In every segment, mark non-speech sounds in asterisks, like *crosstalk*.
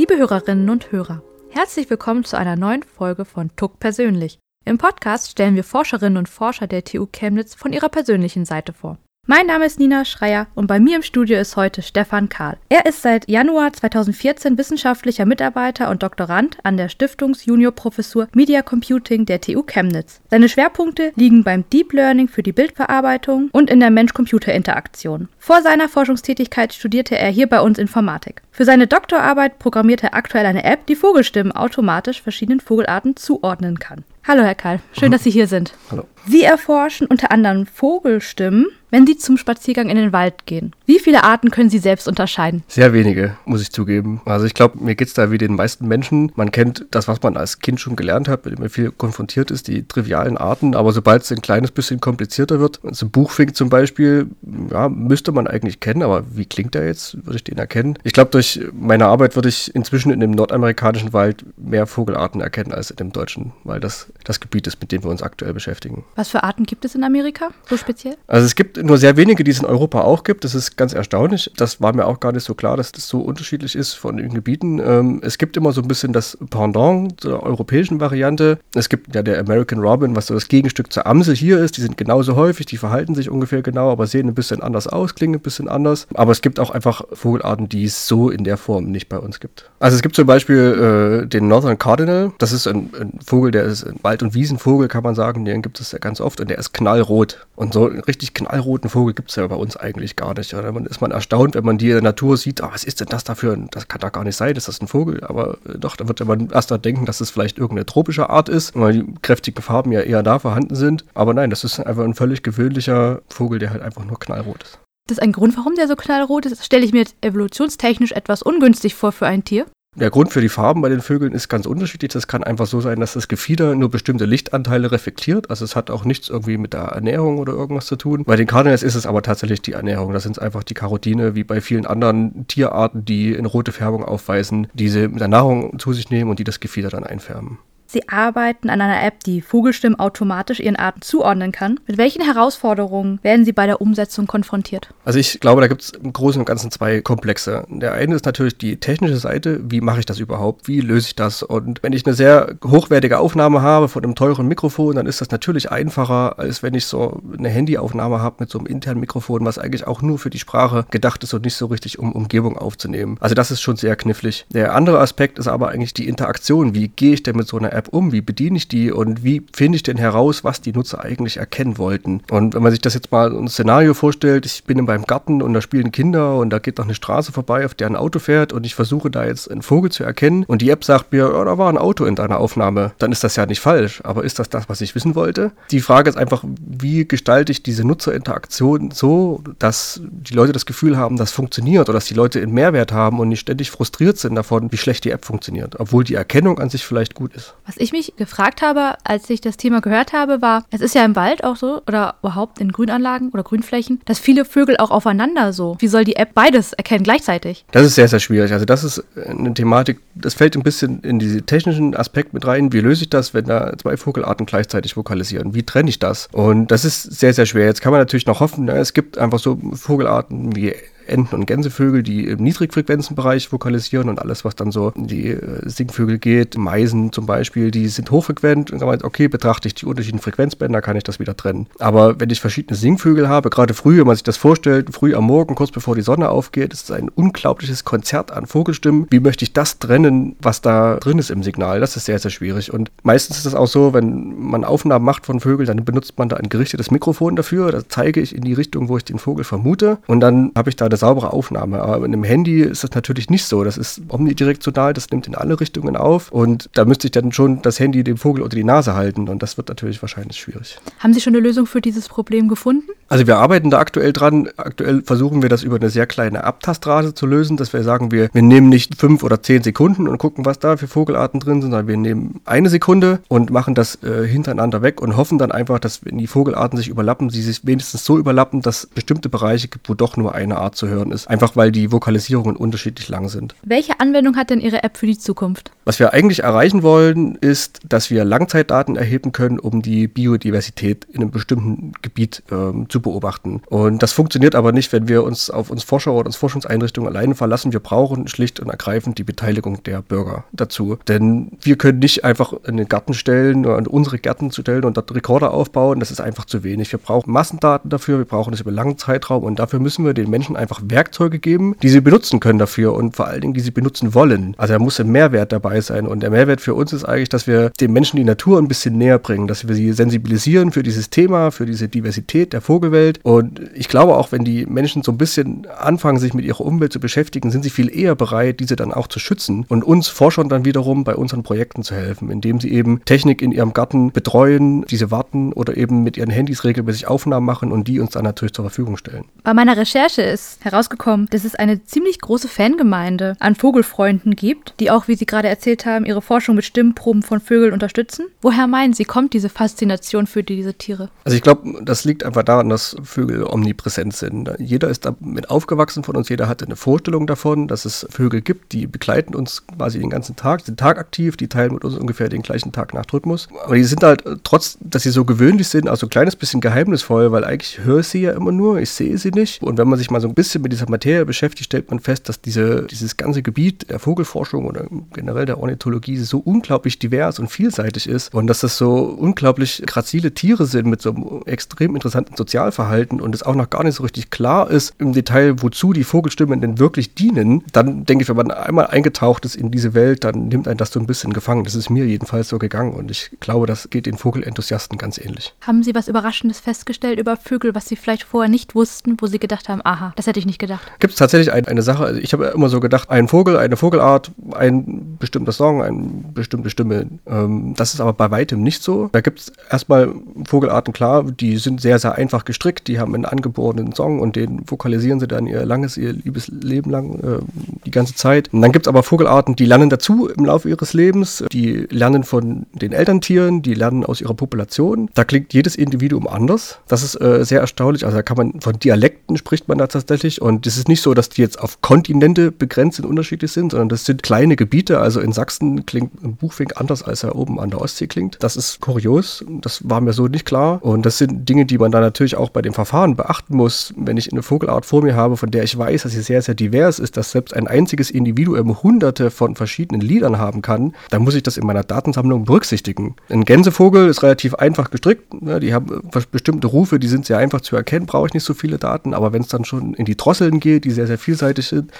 Liebe Hörerinnen und Hörer, herzlich willkommen zu einer neuen Folge von Tuck persönlich. Im Podcast stellen wir Forscherinnen und Forscher der TU Chemnitz von ihrer persönlichen Seite vor. Mein Name ist Nina Schreier und bei mir im Studio ist heute Stefan Kahl. Er ist seit Januar 2014 wissenschaftlicher Mitarbeiter und Doktorand an der Stiftungs-Juniorprofessur Media Computing der TU Chemnitz. Seine Schwerpunkte liegen beim Deep Learning für die Bildverarbeitung und in der Mensch-Computer-Interaktion. Vor seiner Forschungstätigkeit studierte er hier bei uns Informatik. Für seine Doktorarbeit programmiert er aktuell eine App, die Vogelstimmen automatisch verschiedenen Vogelarten zuordnen kann. Hallo, Herr Kahl. Schön, dass Sie hier sind. Hallo. Sie erforschen unter anderem Vogelstimmen, wenn Sie zum Spaziergang in den Wald gehen. Wie viele Arten können Sie selbst unterscheiden? Sehr wenige, muss ich zugeben. Also ich glaube, mir geht es da wie den meisten Menschen. Man kennt das, was man als Kind schon gelernt hat, mit dem man viel konfrontiert ist, die trivialen Arten. Aber sobald es ein kleines bisschen komplizierter wird, so ein Buchfink zum Beispiel, ja, müsste man eigentlich kennen. Aber wie klingt der jetzt? Würde ich den erkennen? Ich glaube, durch meine Arbeit würde ich inzwischen in dem nordamerikanischen Wald mehr Vogelarten erkennen als in dem deutschen, weil das das Gebiet ist, mit dem wir uns aktuell beschäftigen. Was für Arten gibt es in Amerika, so speziell? Also es gibt nur sehr wenige, die es in Europa auch gibt. Das ist ganz erstaunlich. Das war mir auch gar nicht so klar, dass das so unterschiedlich ist von den Gebieten. Ähm, es gibt immer so ein bisschen das Pendant zur europäischen Variante. Es gibt ja der American Robin, was so das Gegenstück zur Amsel hier ist. Die sind genauso häufig, die verhalten sich ungefähr genau, aber sehen ein bisschen anders aus, klingen ein bisschen anders. Aber es gibt auch einfach Vogelarten, die es so in der Form nicht bei uns gibt. Also es gibt zum Beispiel äh, den Northern Cardinal. Das ist ein, ein Vogel, der ist Wald- und Wiesenvogel, kann man sagen. Den gibt es ja ganz oft und der ist knallrot. Und so einen richtig knallroten Vogel gibt es ja bei uns eigentlich gar nicht. Da ist man erstaunt, wenn man die in der Natur sieht. Ah, was ist denn das dafür? Das kann da gar nicht sein, ist das ein Vogel? Aber äh, doch, da wird man erst mal denken, dass es vielleicht irgendeine tropische Art ist, weil die kräftigen Farben ja eher da vorhanden sind. Aber nein, das ist einfach ein völlig gewöhnlicher Vogel, der halt einfach nur knallrot ist. Das ist ein Grund, warum der so knallrot ist. Das stelle ich mir jetzt evolutionstechnisch etwas ungünstig vor für ein Tier. Der Grund für die Farben bei den Vögeln ist ganz unterschiedlich. Das kann einfach so sein, dass das Gefieder nur bestimmte Lichtanteile reflektiert. Also es hat auch nichts irgendwie mit der Ernährung oder irgendwas zu tun. Bei den Cardinals ist es aber tatsächlich die Ernährung. Das sind einfach die Karotine, wie bei vielen anderen Tierarten, die eine rote Färbung aufweisen, die sie mit der Nahrung zu sich nehmen und die das Gefieder dann einfärben. Sie arbeiten an einer App, die Vogelstimmen automatisch ihren Arten zuordnen kann. Mit welchen Herausforderungen werden Sie bei der Umsetzung konfrontiert? Also ich glaube, da gibt es im Großen und Ganzen zwei Komplexe. Der eine ist natürlich die technische Seite. Wie mache ich das überhaupt? Wie löse ich das? Und wenn ich eine sehr hochwertige Aufnahme habe von einem teuren Mikrofon, dann ist das natürlich einfacher, als wenn ich so eine Handyaufnahme habe mit so einem internen Mikrofon, was eigentlich auch nur für die Sprache gedacht ist und nicht so richtig, um Umgebung aufzunehmen. Also das ist schon sehr knifflig. Der andere Aspekt ist aber eigentlich die Interaktion. Wie gehe ich denn mit so einer App App um? Wie bediene ich die und wie finde ich denn heraus, was die Nutzer eigentlich erkennen wollten? Und wenn man sich das jetzt mal ein Szenario vorstellt, ich bin in meinem Garten und da spielen Kinder und da geht noch eine Straße vorbei, auf der ein Auto fährt und ich versuche da jetzt einen Vogel zu erkennen und die App sagt mir, oh, da war ein Auto in deiner Aufnahme, dann ist das ja nicht falsch. Aber ist das das, was ich wissen wollte? Die Frage ist einfach, wie gestalte ich diese Nutzerinteraktion so, dass die Leute das Gefühl haben, das funktioniert oder dass die Leute einen Mehrwert haben und nicht ständig frustriert sind davon, wie schlecht die App funktioniert, obwohl die Erkennung an sich vielleicht gut ist. Was ich mich gefragt habe, als ich das Thema gehört habe, war, es ist ja im Wald auch so oder überhaupt in Grünanlagen oder Grünflächen, dass viele Vögel auch aufeinander so. Wie soll die App beides erkennen gleichzeitig? Das ist sehr, sehr schwierig. Also das ist eine Thematik, das fällt ein bisschen in diesen technischen Aspekt mit rein. Wie löse ich das, wenn da zwei Vogelarten gleichzeitig vokalisieren? Wie trenne ich das? Und das ist sehr, sehr schwer. Jetzt kann man natürlich noch hoffen, es gibt einfach so Vogelarten wie Enten und Gänsevögel, die im Niedrigfrequenzenbereich vokalisieren und alles, was dann so in die äh, Singvögel geht, Meisen zum Beispiel, die sind hochfrequent. Und dann meint, okay, betrachte ich die unterschiedlichen Frequenzbänder, kann ich das wieder trennen. Aber wenn ich verschiedene Singvögel habe, gerade früh, wenn man sich das vorstellt, früh am Morgen, kurz bevor die Sonne aufgeht, ist es ein unglaubliches Konzert an Vogelstimmen. Wie möchte ich das trennen, was da drin ist im Signal? Das ist sehr, sehr schwierig. Und meistens ist es auch so, wenn man Aufnahmen macht von Vögeln, dann benutzt man da ein gerichtetes Mikrofon dafür. Da zeige ich in die Richtung, wo ich den Vogel vermute. Und dann habe ich da eine saubere Aufnahme. Aber in einem Handy ist das natürlich nicht so. Das ist omnidirektional, das nimmt in alle Richtungen auf. Und da müsste ich dann schon das Handy dem Vogel unter die Nase halten. Und das wird natürlich wahrscheinlich schwierig. Haben Sie schon eine Lösung für dieses Problem gefunden? Also wir arbeiten da aktuell dran. Aktuell versuchen wir das über eine sehr kleine Abtastrate zu lösen, dass wir sagen, wir, wir nehmen nicht fünf oder zehn Sekunden und gucken, was da für Vogelarten drin sind, sondern wir nehmen eine Sekunde und machen das äh, hintereinander weg und hoffen dann einfach, dass wenn die Vogelarten sich überlappen, sie sich wenigstens so überlappen, dass bestimmte Bereiche gibt, wo doch nur eine Art zu hören ist. Einfach weil die Vokalisierungen unterschiedlich lang sind. Welche Anwendung hat denn Ihre App für die Zukunft? Was wir eigentlich erreichen wollen, ist, dass wir Langzeitdaten erheben können, um die Biodiversität in einem bestimmten Gebiet ähm, zu beobachten. Und das funktioniert aber nicht, wenn wir uns auf uns Forscher oder uns Forschungseinrichtungen alleine verlassen. Wir brauchen schlicht und ergreifend die Beteiligung der Bürger dazu. Denn wir können nicht einfach in den Garten stellen oder in unsere Gärten stellen und dort Rekorder aufbauen. Das ist einfach zu wenig. Wir brauchen Massendaten dafür, wir brauchen das über langen Zeitraum und dafür müssen wir den Menschen einfach Werkzeuge geben, die sie benutzen können dafür und vor allen Dingen, die sie benutzen wollen. Also da muss ein Mehrwert dabei sein und der Mehrwert für uns ist eigentlich, dass wir den Menschen die Natur ein bisschen näher bringen, dass wir sie sensibilisieren für dieses Thema, für diese Diversität der Vogelwelt und ich glaube auch, wenn die Menschen so ein bisschen anfangen, sich mit ihrer Umwelt zu beschäftigen, sind sie viel eher bereit, diese dann auch zu schützen und uns Forschern dann wiederum bei unseren Projekten zu helfen, indem sie eben Technik in ihrem Garten betreuen, diese warten oder eben mit ihren Handys regelmäßig Aufnahmen machen und die uns dann natürlich zur Verfügung stellen. Bei meiner Recherche ist herausgekommen, dass es eine ziemlich große Fangemeinde an Vogelfreunden gibt, die auch, wie Sie gerade erzählt haben, ihre Forschung mit Stimmproben von Vögeln unterstützen. Woher meinen Sie, kommt diese Faszination für diese Tiere? Also ich glaube, das liegt einfach daran, dass Vögel omnipräsent sind. Jeder ist damit aufgewachsen von uns, jeder hatte eine Vorstellung davon, dass es Vögel gibt, die begleiten uns quasi den ganzen Tag, sind tagaktiv, die teilen mit uns ungefähr den gleichen Tag-Nacht-Rhythmus. Aber die sind halt, trotz, dass sie so gewöhnlich sind, also ein kleines bisschen geheimnisvoll, weil eigentlich höre ich sie ja immer nur, ich sehe sie nicht. Und wenn man sich mal so ein bisschen mit dieser Materie beschäftigt, stellt man fest, dass diese, dieses ganze Gebiet der Vogelforschung oder generell der Ornithologie so unglaublich divers und vielseitig ist und dass das so unglaublich grazile Tiere sind mit so einem extrem interessanten Sozialverhalten und es auch noch gar nicht so richtig klar ist im Detail, wozu die Vogelstimmen denn wirklich dienen, dann denke ich, wenn man einmal eingetaucht ist in diese Welt, dann nimmt ein das so ein bisschen gefangen. Das ist mir jedenfalls so gegangen und ich glaube, das geht den Vogelenthusiasten ganz ähnlich. Haben Sie was Überraschendes festgestellt über Vögel, was Sie vielleicht vorher nicht wussten, wo Sie gedacht haben, aha, das hätte ich nicht gedacht? Gibt es tatsächlich ein, eine Sache, also ich habe immer so gedacht, ein Vogel, eine Vogelart, ein bestimmter Song, eine bestimmte Stimme. Ähm, das ist aber bei weitem nicht so. Da gibt es erstmal Vogelarten, klar, die sind sehr, sehr einfach gestrickt, die haben einen angeborenen Song und den vokalisieren sie dann ihr langes, ihr liebes Leben lang, äh, die ganze Zeit. Und dann gibt es aber Vogelarten, die lernen dazu im Laufe ihres Lebens, die lernen von den Elterntieren, die lernen aus ihrer Population. Da klingt jedes Individuum anders. Das ist äh, sehr erstaunlich. Also da kann man von Dialekten spricht man da tatsächlich und es ist nicht so, dass die jetzt auf Kontinente begrenzt und unterschiedlich sind, sondern das sind kleine Gebiete. Also in Sachsen klingt ein Buchfink anders, als er oben an der Ostsee klingt. Das ist kurios. Das war mir so nicht klar. Und das sind Dinge, die man dann natürlich auch bei dem Verfahren beachten muss. Wenn ich eine Vogelart vor mir habe, von der ich weiß, dass sie sehr, sehr divers ist, dass selbst ein einziges Individuum hunderte von verschiedenen Liedern haben kann, dann muss ich das in meiner Datensammlung berücksichtigen. Ein Gänsevogel ist relativ einfach gestrickt. Ne? Die haben bestimmte Rufe, die sind sehr einfach zu erkennen, brauche ich nicht so viele Daten. Aber wenn es dann schon in die Drosseln geht, die sehr, sehr vielseitig sind,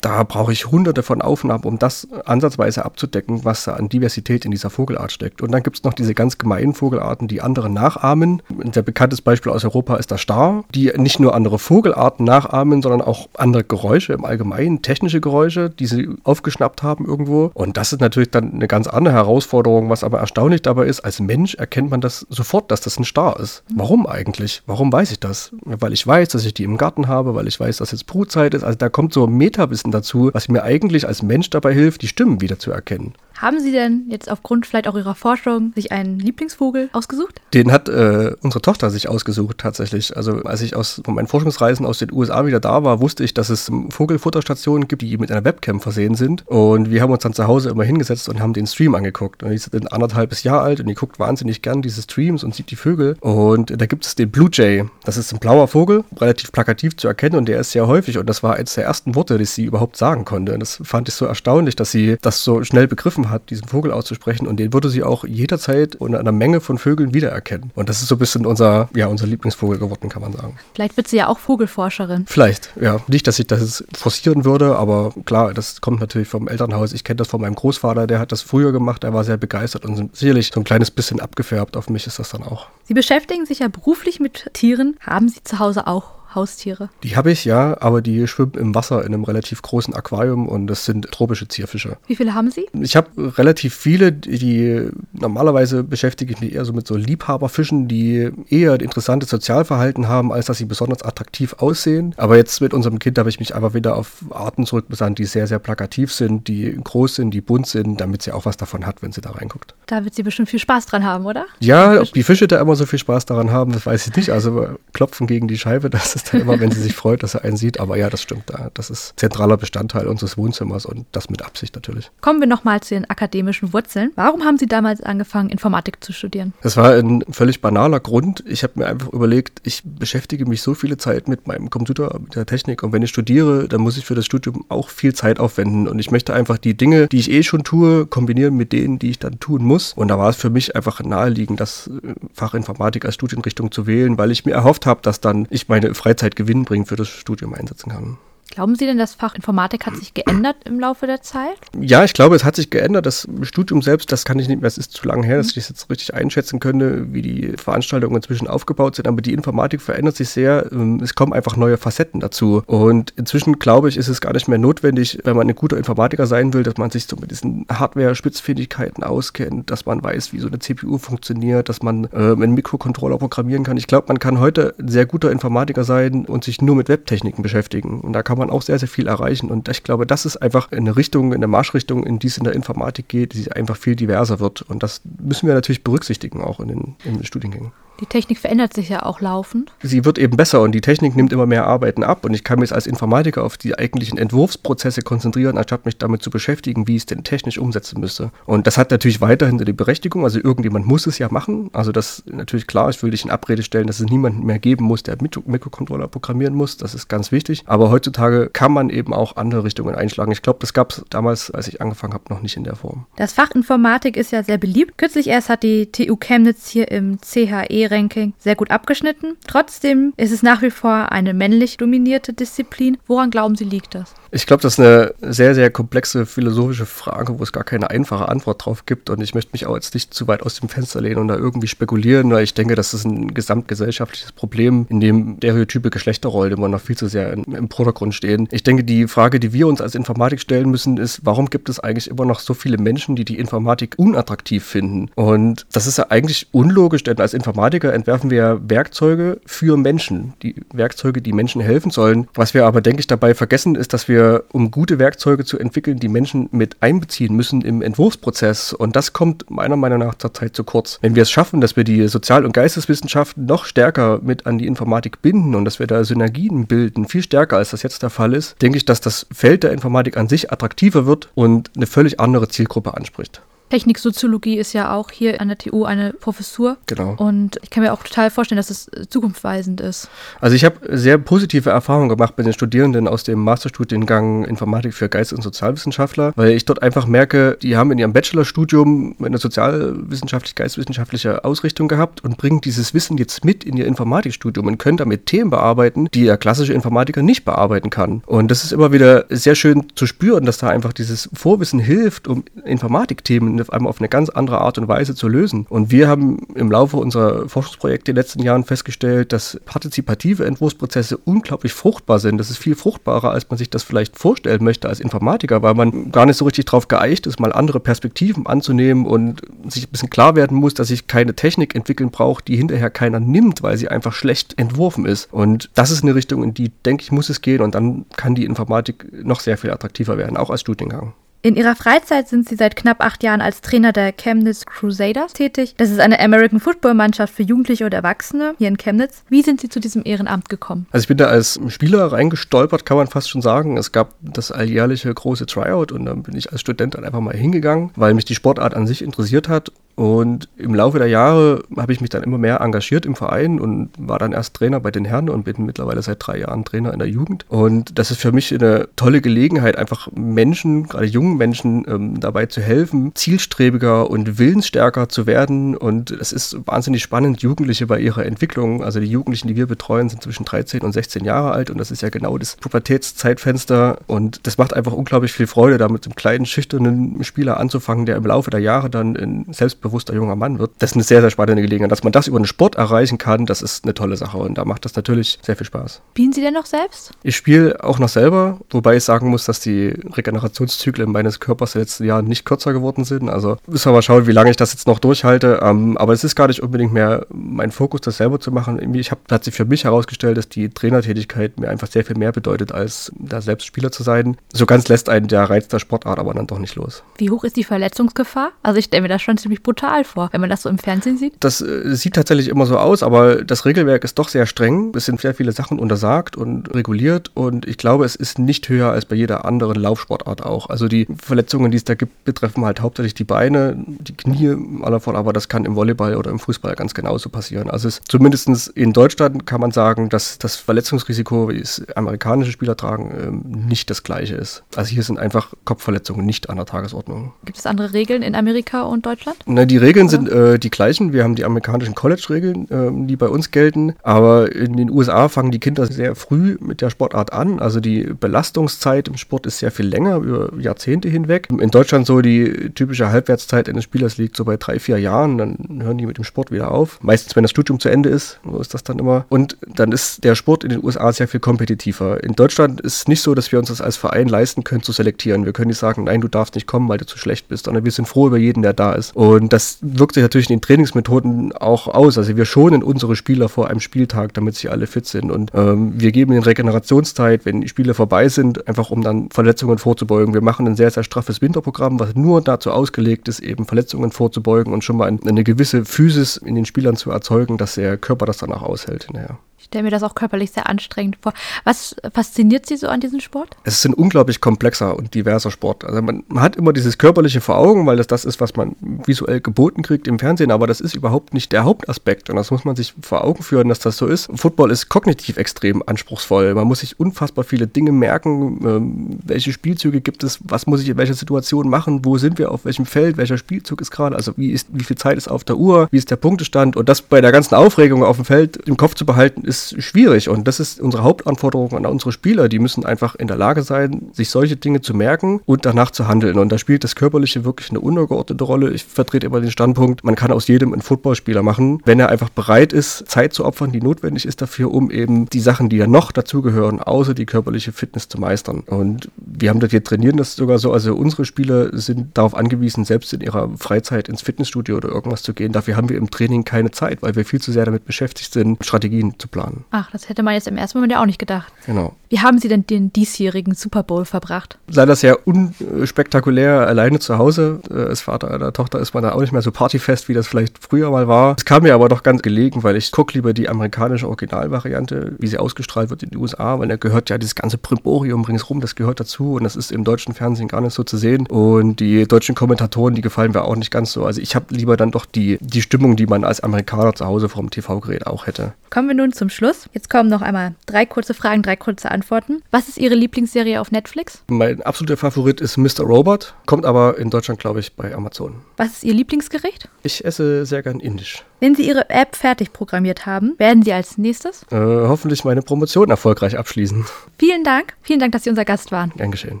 da brauche ich hunderte von Aufnahmen, um das ansatzweise abzudecken, was da an Diversität in dieser Vogelart steckt. Und dann gibt es noch diese ganz gemeinen Vogelarten, die andere nachahmen. Ein sehr bekanntes Beispiel aus Europa ist der Star, die nicht nur andere Vogelarten nachahmen, sondern auch andere Geräusche im Allgemeinen, technische Geräusche, die sie aufgeschnappt haben irgendwo. Und das ist natürlich dann eine ganz andere Herausforderung, was aber erstaunlich dabei ist, als Mensch erkennt man das sofort, dass das ein Star ist. Warum eigentlich? Warum weiß ich das? Weil ich weiß, dass ich die im Garten habe, weil ich weiß, dass jetzt Brutzeit ist. Also da kommt so Metawissen Wissen dazu, was mir eigentlich als Mensch dabei hilft, die Stimmen wieder zu erkennen. Haben Sie denn jetzt aufgrund vielleicht auch Ihrer Forschung sich einen Lieblingsvogel ausgesucht? Den hat äh, unsere Tochter sich ausgesucht tatsächlich. Also als ich aus, von meinen Forschungsreisen aus den USA wieder da war, wusste ich, dass es Vogelfutterstationen gibt, die mit einer Webcam versehen sind. Und wir haben uns dann zu Hause immer hingesetzt und haben den Stream angeguckt. Und die ist anderthalbes Jahr alt und die guckt wahnsinnig gern diese Streams und sieht die Vögel. Und da gibt es den Blue Jay. Das ist ein blauer Vogel, relativ plakativ zu erkennen und der ist sehr häufig. Und das war eines der ersten Worte, die sie überhaupt sagen konnte. Und das fand ich so erstaunlich, dass sie das so schnell begriffen hat, diesen Vogel auszusprechen. Und den würde sie auch jederzeit unter einer Menge von Vögeln wiedererkennen. Und das ist so ein bisschen unser, ja, unser Lieblingsvogel geworden, kann man sagen. Vielleicht wird sie ja auch Vogelforscherin. Vielleicht, ja. Nicht, dass ich das forcieren würde, aber klar, das kommt natürlich vom Elternhaus. Ich kenne das von meinem Großvater, der hat das früher gemacht, er war sehr begeistert und sicherlich so ein kleines bisschen abgefärbt. Auf mich ist das dann auch. Sie beschäftigen sich ja beruflich mit Tieren. Haben Sie zu Hause auch Haustiere? Die habe ich, ja, aber die schwimmen im Wasser in einem relativ großen Aquarium und das sind tropische Zierfische. Wie viele haben Sie? Ich habe relativ viele, die normalerweise beschäftige ich mich eher so mit so Liebhaberfischen, die eher ein interessantes Sozialverhalten haben, als dass sie besonders attraktiv aussehen. Aber jetzt mit unserem Kind habe ich mich einfach wieder auf Arten zurückbesandt, die sehr, sehr plakativ sind, die groß sind, die bunt sind, damit sie auch was davon hat, wenn sie da reinguckt. Da wird sie bestimmt viel Spaß dran haben, oder? Ja, ob die Fische da immer so viel Spaß daran haben, das weiß ich nicht. Also klopfen gegen die Scheibe, *laughs* das ist dann immer, wenn sie sich freut, dass er einen sieht. Aber ja, das stimmt. Das ist zentraler Bestandteil unseres Wohnzimmers und das mit Absicht natürlich. Kommen wir nochmal zu den akademischen Wurzeln. Warum haben Sie damals angefangen, Informatik zu studieren? Das war ein völlig banaler Grund. Ich habe mir einfach überlegt, ich beschäftige mich so viele Zeit mit meinem Computer, mit der Technik und wenn ich studiere, dann muss ich für das Studium auch viel Zeit aufwenden und ich möchte einfach die Dinge, die ich eh schon tue, kombinieren mit denen, die ich dann tun muss. Und da war es für mich einfach naheliegend, das äh, Fach Informatik als Studienrichtung zu wählen, weil ich mir erhofft habe, dass dann ich meine Freizeit gewinnbringend für das Studium einsetzen kann. Glauben Sie denn, das Fach Informatik hat sich geändert im Laufe der Zeit? Ja, ich glaube, es hat sich geändert. Das Studium selbst, das kann ich nicht mehr, es ist zu lange her, dass ich das jetzt richtig einschätzen könnte, wie die Veranstaltungen inzwischen aufgebaut sind. Aber die Informatik verändert sich sehr. Ähm, es kommen einfach neue Facetten dazu. Und inzwischen, glaube ich, ist es gar nicht mehr notwendig, wenn man ein guter Informatiker sein will, dass man sich so mit diesen Hardware-Spitzfindigkeiten auskennt, dass man weiß, wie so eine CPU funktioniert, dass man äh, einen Mikrocontroller programmieren kann. Ich glaube, man kann heute ein sehr guter Informatiker sein und sich nur mit Webtechniken beschäftigen. Und da kann man auch sehr, sehr viel erreichen. Und ich glaube, das ist einfach eine Richtung, eine Marschrichtung, in die es in der Informatik geht, die einfach viel diverser wird. Und das müssen wir natürlich berücksichtigen, auch in den, in den Studiengängen. Die Technik verändert sich ja auch laufend. Sie wird eben besser und die Technik nimmt immer mehr Arbeiten ab und ich kann mich als Informatiker auf die eigentlichen Entwurfsprozesse konzentrieren, anstatt mich damit zu beschäftigen, wie ich es denn technisch umsetzen müsste. Und das hat natürlich weiterhin die Berechtigung, also irgendjemand muss es ja machen. Also das ist natürlich klar, ich will dich in Abrede stellen, dass es niemanden mehr geben muss, der Mikrocontroller programmieren muss. Das ist ganz wichtig. Aber heutzutage kann man eben auch andere Richtungen einschlagen. Ich glaube, das gab es damals, als ich angefangen habe, noch nicht in der Form. Das Fach Informatik ist ja sehr beliebt. Kürzlich erst hat die TU Chemnitz hier im CHE ranking sehr gut abgeschnitten. Trotzdem ist es nach wie vor eine männlich dominierte Disziplin. Woran glauben Sie, liegt das? Ich glaube, das ist eine sehr, sehr komplexe philosophische Frage, wo es gar keine einfache Antwort drauf gibt. Und ich möchte mich auch jetzt nicht zu weit aus dem Fenster lehnen und da irgendwie spekulieren, weil ich denke, das ist ein gesamtgesellschaftliches Problem, in dem Stereotype Geschlechterrollen immer noch viel zu sehr im, im Vordergrund stehen. Ich denke, die Frage, die wir uns als Informatik stellen müssen, ist, warum gibt es eigentlich immer noch so viele Menschen, die die Informatik unattraktiv finden? Und das ist ja eigentlich unlogisch, denn als Informatiker entwerfen wir Werkzeuge für Menschen, die Werkzeuge, die Menschen helfen sollen. Was wir aber, denke ich, dabei vergessen, ist, dass wir wir, um gute Werkzeuge zu entwickeln, die Menschen mit einbeziehen müssen im Entwurfsprozess. Und das kommt meiner Meinung nach zurzeit zu kurz. Wenn wir es schaffen, dass wir die Sozial- und Geisteswissenschaften noch stärker mit an die Informatik binden und dass wir da Synergien bilden, viel stärker als das jetzt der Fall ist, denke ich, dass das Feld der Informatik an sich attraktiver wird und eine völlig andere Zielgruppe anspricht. Techniksoziologie ist ja auch hier an der TU eine Professur. Genau. Und ich kann mir auch total vorstellen, dass es zukunftsweisend ist. Also ich habe sehr positive Erfahrungen gemacht mit den Studierenden aus dem Masterstudiengang Informatik für Geist- und Sozialwissenschaftler, weil ich dort einfach merke, die haben in ihrem Bachelorstudium eine sozialwissenschaftlich-geistwissenschaftliche Ausrichtung gehabt und bringen dieses Wissen jetzt mit in ihr Informatikstudium und können damit Themen bearbeiten, die der klassische Informatiker nicht bearbeiten kann. Und das ist immer wieder sehr schön zu spüren, dass da einfach dieses Vorwissen hilft, um Informatikthemen auf einmal auf eine ganz andere Art und Weise zu lösen. Und wir haben im Laufe unserer Forschungsprojekte in den letzten Jahren festgestellt, dass partizipative Entwurfsprozesse unglaublich fruchtbar sind. Das ist viel fruchtbarer, als man sich das vielleicht vorstellen möchte als Informatiker, weil man gar nicht so richtig darauf geeicht ist, mal andere Perspektiven anzunehmen und sich ein bisschen klar werden muss, dass ich keine Technik entwickeln brauche, die hinterher keiner nimmt, weil sie einfach schlecht entworfen ist. Und das ist eine Richtung, in die, denke ich, muss es gehen und dann kann die Informatik noch sehr viel attraktiver werden, auch als Studiengang. In ihrer Freizeit sind sie seit knapp acht Jahren als Trainer der Chemnitz Crusaders tätig. Das ist eine American Football Mannschaft für Jugendliche und Erwachsene hier in Chemnitz. Wie sind Sie zu diesem Ehrenamt gekommen? Also ich bin da als Spieler reingestolpert, kann man fast schon sagen. Es gab das alljährliche große Tryout und dann bin ich als Student dann einfach mal hingegangen, weil mich die Sportart an sich interessiert hat und im Laufe der Jahre habe ich mich dann immer mehr engagiert im Verein und war dann erst Trainer bei den Herren und bin mittlerweile seit drei Jahren Trainer in der Jugend. Und das ist für mich eine tolle Gelegenheit, einfach Menschen, gerade jungen Menschen, ähm, dabei zu helfen, zielstrebiger und willensstärker zu werden. Und es ist wahnsinnig spannend, Jugendliche bei ihrer Entwicklung, also die Jugendlichen, die wir betreuen, sind zwischen 13 und 16 Jahre alt und das ist ja genau das Pubertätszeitfenster. Und das macht einfach unglaublich viel Freude, da mit einem kleinen, schüchternen Spieler anzufangen, der im Laufe der Jahre dann in Selbstbewusstsein selbstbewusster junger Mann wird. Das ist eine sehr, sehr spannende Gelegenheit. Dass man das über den Sport erreichen kann, das ist eine tolle Sache und da macht das natürlich sehr viel Spaß. Spielen Sie denn noch selbst? Ich spiele auch noch selber, wobei ich sagen muss, dass die Regenerationszyklen meines Körpers in den letzten Jahren nicht kürzer geworden sind. Also müssen wir mal schauen, wie lange ich das jetzt noch durchhalte. Ähm, aber es ist gar nicht unbedingt mehr mein Fokus, das selber zu machen. Ich habe hat sich für mich herausgestellt, dass die Trainertätigkeit mir einfach sehr viel mehr bedeutet, als da selbst Spieler zu sein. So ganz lässt einen der Reiz der Sportart aber dann doch nicht los. Wie hoch ist die Verletzungsgefahr? Also ich stelle mir das schon ziemlich brutal brutal vor, wenn man das so im Fernsehen sieht. Das äh, sieht tatsächlich immer so aus, aber das Regelwerk ist doch sehr streng. Es sind sehr viele Sachen untersagt und reguliert und ich glaube, es ist nicht höher als bei jeder anderen Laufsportart auch. Also die Verletzungen, die es da gibt, betreffen halt hauptsächlich die Beine, die Knie aller Fall, aber das kann im Volleyball oder im Fußball ganz genauso passieren. Also es, zumindest in Deutschland kann man sagen, dass das Verletzungsrisiko, wie es amerikanische Spieler tragen, ähm, nicht das gleiche ist. Also hier sind einfach Kopfverletzungen nicht an der Tagesordnung. Gibt es andere Regeln in Amerika und Deutschland? Na, die Regeln oder? sind äh, die gleichen. Wir haben die amerikanischen College-Regeln, äh, die bei uns gelten. Aber in den USA fangen die Kinder sehr früh mit der Sportart an. Also die Belastungszeit im Sport ist sehr viel länger, über Jahrzehnte hinweg. In Deutschland so die typische Halbwertszeit eines Spielers liegt so bei drei, vier Jahren. Dann hören die mit dem Sport wieder auf. Meistens, wenn das Studium zu Ende ist, so ist das dann immer. Und dann ist der Sport in den USA sehr viel kompetitiver. In Deutschland ist es nicht so, dass wir uns das als Verein leisten können zu selektieren. Wir können nicht sagen, nein, du darfst nicht kommen, weil du zu schlecht bist, sondern wir sind froh über jeden, der da ist. Und das wirkt sich natürlich in den Trainingsmethoden auch aus. Also wir schonen unsere Spieler vor einem Spieltag, damit sie alle fit sind. Und ähm, wir geben ihnen Regenerationszeit, wenn die Spiele vorbei sind, einfach um dann Verletzungen vorzubeugen. Wir machen ein sehr, sehr straffes Winterprogramm, was nur dazu ausgelegt ist, eben Verletzungen vorzubeugen und schon mal eine gewisse Physis in den Spielern zu erzeugen, dass der Körper das danach aushält hinterher stelle mir das auch körperlich sehr anstrengend vor. Was fasziniert Sie so an diesem Sport? Es ist ein unglaublich komplexer und diverser Sport. Also man, man, hat immer dieses körperliche vor Augen, weil das das ist, was man visuell geboten kriegt im Fernsehen, aber das ist überhaupt nicht der Hauptaspekt und das muss man sich vor Augen führen, dass das so ist. Football ist kognitiv extrem anspruchsvoll. Man muss sich unfassbar viele Dinge merken, ähm, welche Spielzüge gibt es, was muss ich in welcher Situation machen, wo sind wir auf welchem Feld, welcher Spielzug ist gerade, also wie, ist, wie viel Zeit ist auf der Uhr, wie ist der Punktestand und das bei der ganzen Aufregung auf dem Feld im Kopf zu behalten, ist schwierig und das ist unsere Hauptanforderung an unsere Spieler. Die müssen einfach in der Lage sein, sich solche Dinge zu merken und danach zu handeln. Und da spielt das Körperliche wirklich eine untergeordnete Rolle. Ich vertrete immer den Standpunkt, man kann aus jedem einen Footballspieler machen, wenn er einfach bereit ist, Zeit zu opfern, die notwendig ist dafür, um eben die Sachen, die ja noch dazugehören, außer die körperliche Fitness zu meistern. Und wir haben das, wir trainieren das sogar so, also unsere Spieler sind darauf angewiesen, selbst in ihrer Freizeit ins Fitnessstudio oder irgendwas zu gehen. Dafür haben wir im Training keine Zeit, weil wir viel zu sehr damit beschäftigt sind, Strategien zu planen machen. Ach, das hätte man jetzt im ersten Moment ja auch nicht gedacht. Genau. Wie haben Sie denn den diesjährigen Super Bowl verbracht? Leider sehr unspektakulär alleine zu Hause. Äh, als Vater einer Tochter ist man da auch nicht mehr so partyfest, wie das vielleicht früher mal war. Es kam mir aber doch ganz gelegen, weil ich gucke lieber die amerikanische Originalvariante, wie sie ausgestrahlt wird in den USA, weil da gehört ja dieses ganze Primborium ringsrum, das gehört dazu und das ist im deutschen Fernsehen gar nicht so zu sehen. Und die deutschen Kommentatoren, die gefallen mir auch nicht ganz so. Also ich habe lieber dann doch die, die Stimmung, die man als Amerikaner zu Hause vom TV-Gerät auch hätte. Kommen wir nun zum Schluss. Schluss. Jetzt kommen noch einmal drei kurze Fragen, drei kurze Antworten. Was ist Ihre Lieblingsserie auf Netflix? Mein absoluter Favorit ist Mr. Robot, kommt aber in Deutschland, glaube ich, bei Amazon. Was ist Ihr Lieblingsgericht? Ich esse sehr gern indisch. Wenn Sie Ihre App fertig programmiert haben, werden Sie als nächstes? Äh, hoffentlich meine Promotion erfolgreich abschließen. Vielen Dank. Vielen Dank, dass Sie unser Gast waren. Gern geschehen.